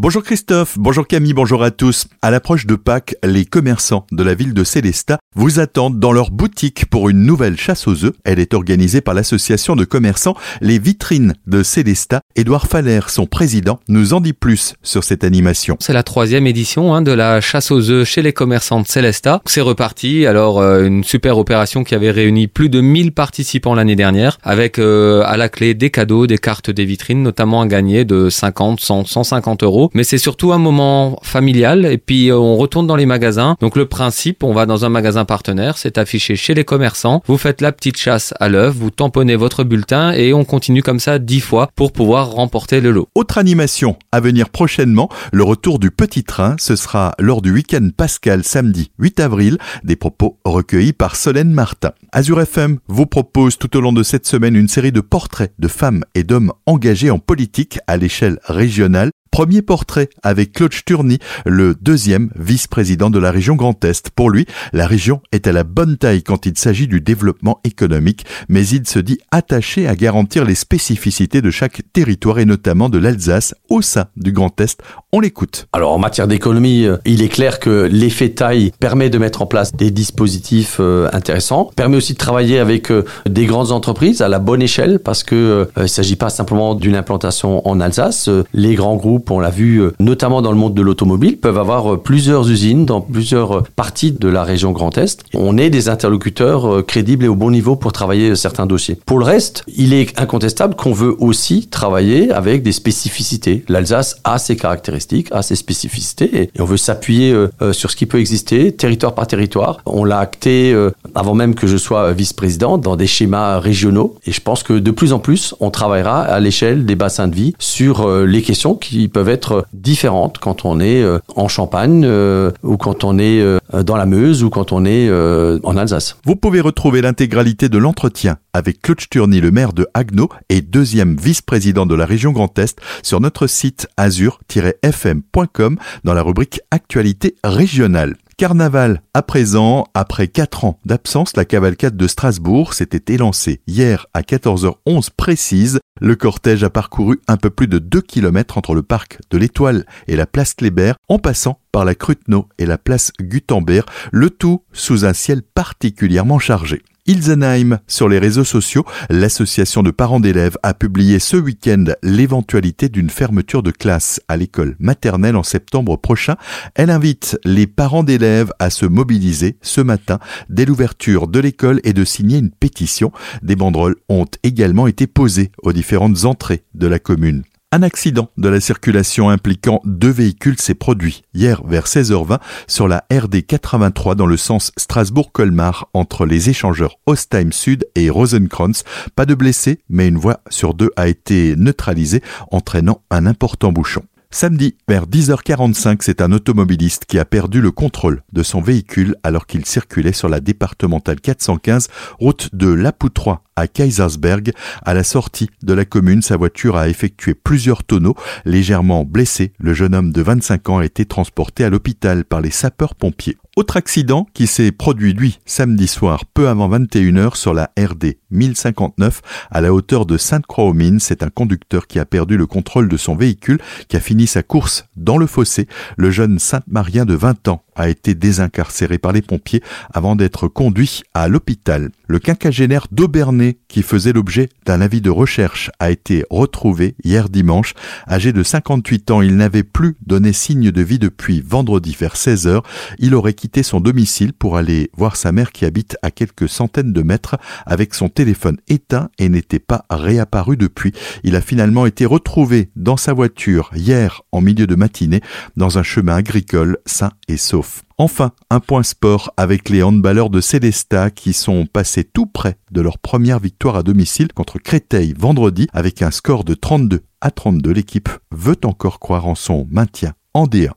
Bonjour Christophe, bonjour Camille, bonjour à tous. À l'approche de Pâques, les commerçants de la ville de Célestat vous attendent dans leur boutique pour une nouvelle chasse aux œufs. Elle est organisée par l'association de commerçants Les Vitrines de Célestat. Édouard Faller, son président, nous en dit plus sur cette animation. C'est la troisième édition hein, de la chasse aux œufs chez les commerçants de Célestat. C'est reparti. Alors euh, une super opération qui avait réuni plus de 1000 participants l'année dernière, avec euh, à la clé des cadeaux, des cartes des vitrines, notamment à gagner de 50, 100, 150 euros. Mais c'est surtout un moment familial. Et puis euh, on retourne dans les magasins. Donc le principe, on va dans un magasin partenaire, c'est affiché chez les commerçants. Vous faites la petite chasse à l'œuf, vous tamponnez votre bulletin et on continue comme ça 10 fois pour pouvoir remporter le lot. Autre animation à venir prochainement, le retour du petit train. Ce sera lors du week-end pascal samedi 8 avril. Des propos recueillis par Solène Martin. Azure FM vous propose tout au long de cette semaine une série de portraits de femmes et d'hommes engagés en politique à l'échelle régionale. Premier portrait avec Claude Sturny, le deuxième vice-président de la région Grand Est. Pour lui, la région est à la bonne taille quand il s'agit du développement économique, mais il se dit attaché à garantir les spécificités de chaque territoire et notamment de l'Alsace au sein du Grand Est. On l'écoute. Alors en matière d'économie, euh, il est clair que l'effet taille permet de mettre en place des dispositifs euh, intéressants, permet aussi de travailler avec euh, des grandes entreprises à la bonne échelle parce que il s'agit pas simplement d'une implantation en Alsace. Les grands groupes on l'a vu euh, notamment dans le monde de l'automobile, peuvent avoir euh, plusieurs usines dans plusieurs euh, parties de la région Grand Est. On est des interlocuteurs crédibles et au bon niveau pour travailler certains dossiers. Pour le reste, il est incontestable qu'on veut aussi travailler avec des spécificités. L'Alsace a ses caractéristiques, a ses spécificités et on veut s'appuyer sur ce qui peut exister territoire par territoire. On l'a acté avant même que je sois vice-président dans des schémas régionaux et je pense que de plus en plus on travaillera à l'échelle des bassins de vie sur les questions qui peuvent être différentes quand on est euh, en Champagne euh, ou quand on est euh, dans la Meuse ou quand on est en Alsace. Vous pouvez retrouver l'intégralité de l'entretien avec Claude Sturny, le maire de Haguenau et deuxième vice-président de la région Grand Est sur notre site azur-fm.com dans la rubrique Actualité régionale. Carnaval à présent, après quatre ans d'absence, la cavalcade de Strasbourg s'était élancée hier à 14h11 précise. Le cortège a parcouru un peu plus de 2 km entre le parc de l'Étoile et la place Kléber, en passant par la Cruteno et la place Gutenberg, le tout sous un ciel particulièrement chargé. Ilsenheim sur les réseaux sociaux, l'association de parents d'élèves a publié ce week-end l'éventualité d'une fermeture de classe à l'école maternelle en septembre prochain. Elle invite les parents d'élèves à se mobiliser ce matin dès l'ouverture de l'école et de signer une pétition. Des banderoles ont également été posées aux différentes entrées de la commune. Un accident de la circulation impliquant deux véhicules s'est produit hier vers 16h20 sur la RD 83 dans le sens Strasbourg-Colmar entre les échangeurs Ostheim Sud et Rosenkranz. Pas de blessés, mais une voie sur deux a été neutralisée, entraînant un important bouchon. Samedi, vers 10h45, c'est un automobiliste qui a perdu le contrôle de son véhicule alors qu'il circulait sur la départementale 415, route de Lapoutroie à Kaisersberg. À la sortie de la commune, sa voiture a effectué plusieurs tonneaux. Légèrement blessé, le jeune homme de 25 ans a été transporté à l'hôpital par les sapeurs-pompiers. Autre accident qui s'est produit, lui, samedi soir, peu avant 21h sur la RD 1059 à la hauteur de Sainte-Croix-aux-Mines. C'est un conducteur qui a perdu le contrôle de son véhicule, qui a fini sa course dans le fossé. Le jeune Saint-Marien de 20 ans a été désincarcéré par les pompiers avant d'être conduit à l'hôpital. Le quinquagénaire d'Aubernay, qui faisait l'objet d'un avis de recherche, a été retrouvé hier dimanche. Âgé de 58 ans, il n'avait plus donné signe de vie depuis vendredi vers 16 heures. Il aurait quitté son domicile pour aller voir sa mère qui habite à quelques centaines de mètres avec son téléphone éteint et n'était pas réapparu depuis. Il a finalement été retrouvé dans sa voiture hier en milieu de matinée dans un chemin agricole sain et sauf. Enfin, un point sport avec les handballeurs de Célesta qui sont passés tout près de leur première victoire à domicile contre Créteil vendredi avec un score de 32 à 32. L'équipe veut encore croire en son maintien en D1.